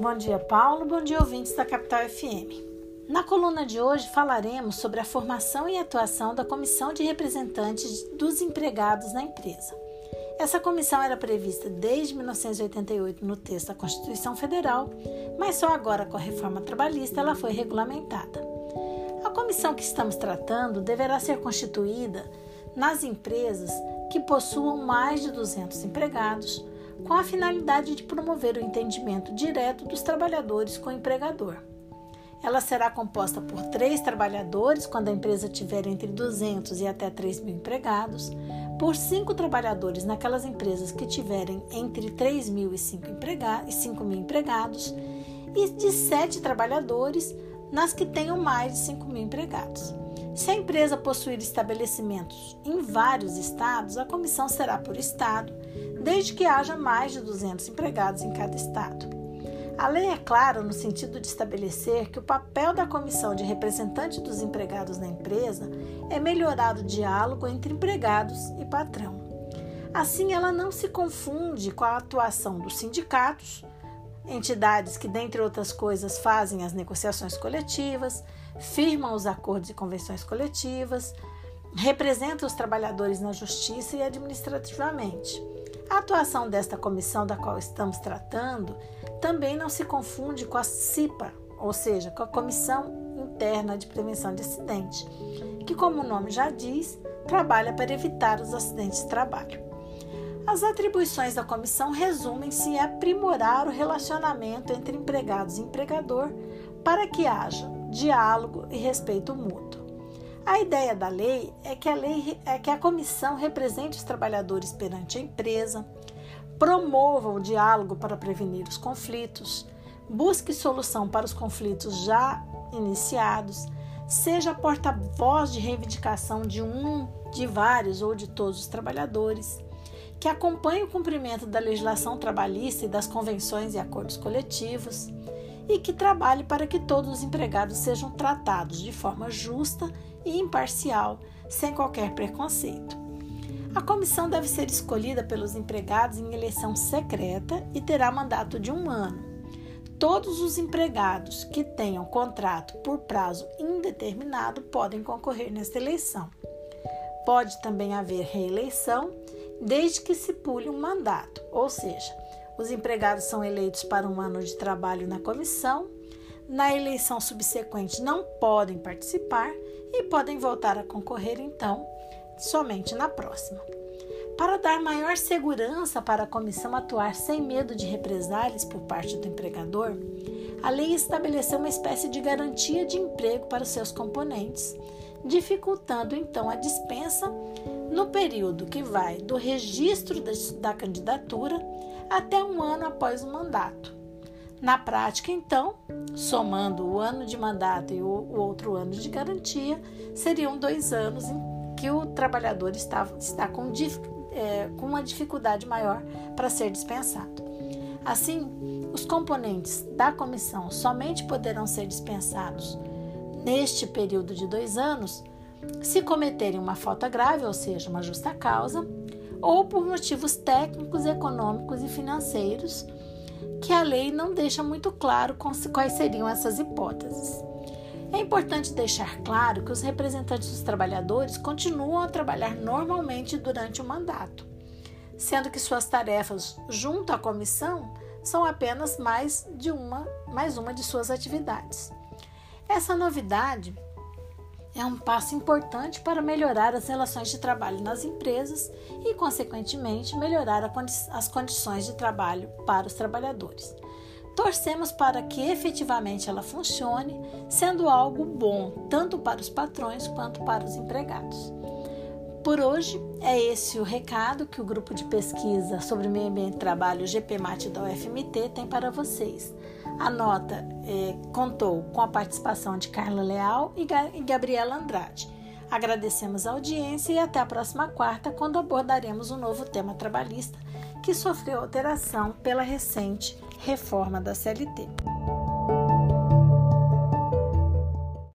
Bom dia, Paulo. Bom dia, ouvintes da Capital FM. Na coluna de hoje falaremos sobre a formação e atuação da Comissão de Representantes dos Empregados na Empresa. Essa comissão era prevista desde 1988 no texto da Constituição Federal, mas só agora com a reforma trabalhista ela foi regulamentada. A comissão que estamos tratando deverá ser constituída nas empresas que possuam mais de 200 empregados, com a finalidade de promover o entendimento direto dos trabalhadores com o empregador. Ela será composta por três trabalhadores quando a empresa tiver entre 200 e até 3 mil empregados, por cinco trabalhadores naquelas empresas que tiverem entre 3 mil e 5, empregados, e 5 mil empregados, e de sete trabalhadores nas que tenham mais de 5 mil empregados. Se a empresa possuir estabelecimentos em vários estados, a comissão será por estado, desde que haja mais de 200 empregados em cada estado. A lei é clara no sentido de estabelecer que o papel da comissão de representante dos empregados na empresa é melhorar o diálogo entre empregados e patrão. Assim, ela não se confunde com a atuação dos sindicatos, entidades que, dentre outras coisas, fazem as negociações coletivas, firmam os acordos e convenções coletivas, representam os trabalhadores na justiça e administrativamente. A atuação desta comissão da qual estamos tratando também não se confunde com a CIPA, ou seja, com a Comissão Interna de Prevenção de Acidente, que, como o nome já diz, trabalha para evitar os acidentes de trabalho. As atribuições da comissão resumem-se em aprimorar o relacionamento entre empregados e empregador para que haja diálogo e respeito mútuo. A ideia da lei é que a, lei, é que a comissão represente os trabalhadores perante a empresa, promova o diálogo para prevenir os conflitos, busque solução para os conflitos já iniciados, seja porta-voz de reivindicação de um, de vários ou de todos os trabalhadores, que acompanhe o cumprimento da legislação trabalhista e das convenções e acordos coletivos e que trabalhe para que todos os empregados sejam tratados de forma justa e imparcial, sem qualquer preconceito. A comissão deve ser escolhida pelos empregados em eleição secreta e terá mandato de um ano. Todos os empregados que tenham contrato por prazo indeterminado podem concorrer nesta eleição. Pode também haver reeleição, desde que se pule um mandato, ou seja, os empregados são eleitos para um ano de trabalho na comissão. Na eleição subsequente não podem participar e podem voltar a concorrer então somente na próxima. Para dar maior segurança para a comissão atuar sem medo de represálias por parte do empregador, a lei estabeleceu uma espécie de garantia de emprego para os seus componentes, dificultando então a dispensa no período que vai do registro da candidatura até um ano após o mandato. Na prática, então, somando o ano de mandato e o, outro ano de garantia, seriam dois anos em que o trabalhador está, está com, é, com uma dificuldade maior para ser dispensado. Assim, os componentes da comissão somente poderão ser dispensados neste período de dois anos se cometerem uma falta grave, ou seja, uma justa causa, ou por motivos técnicos, econômicos e financeiros, que a lei não deixa muito claro quais seriam essas hipóteses. É importante deixar claro que os representantes dos trabalhadores continuam a trabalhar normalmente durante o mandato, sendo que suas tarefas junto à comissão são apenas mais de uma, mais uma de suas atividades. Essa novidade é um passo importante para melhorar as relações de trabalho nas empresas e, consequentemente, melhorar condi as condições de trabalho para os trabalhadores. Torcemos para que efetivamente ela funcione, sendo algo bom tanto para os patrões quanto para os empregados. Por hoje, é esse o recado que o grupo de pesquisa sobre meio ambiente e trabalho GPMAT da UFMT tem para vocês. A nota é, contou com a participação de Carla Leal e, Ga Gabriela Andrade. Agradecemos a audiência e até a próxima quarta, quando abordaremos um novo tema trabalhista que sofreu alteração pela recente reforma da CLT.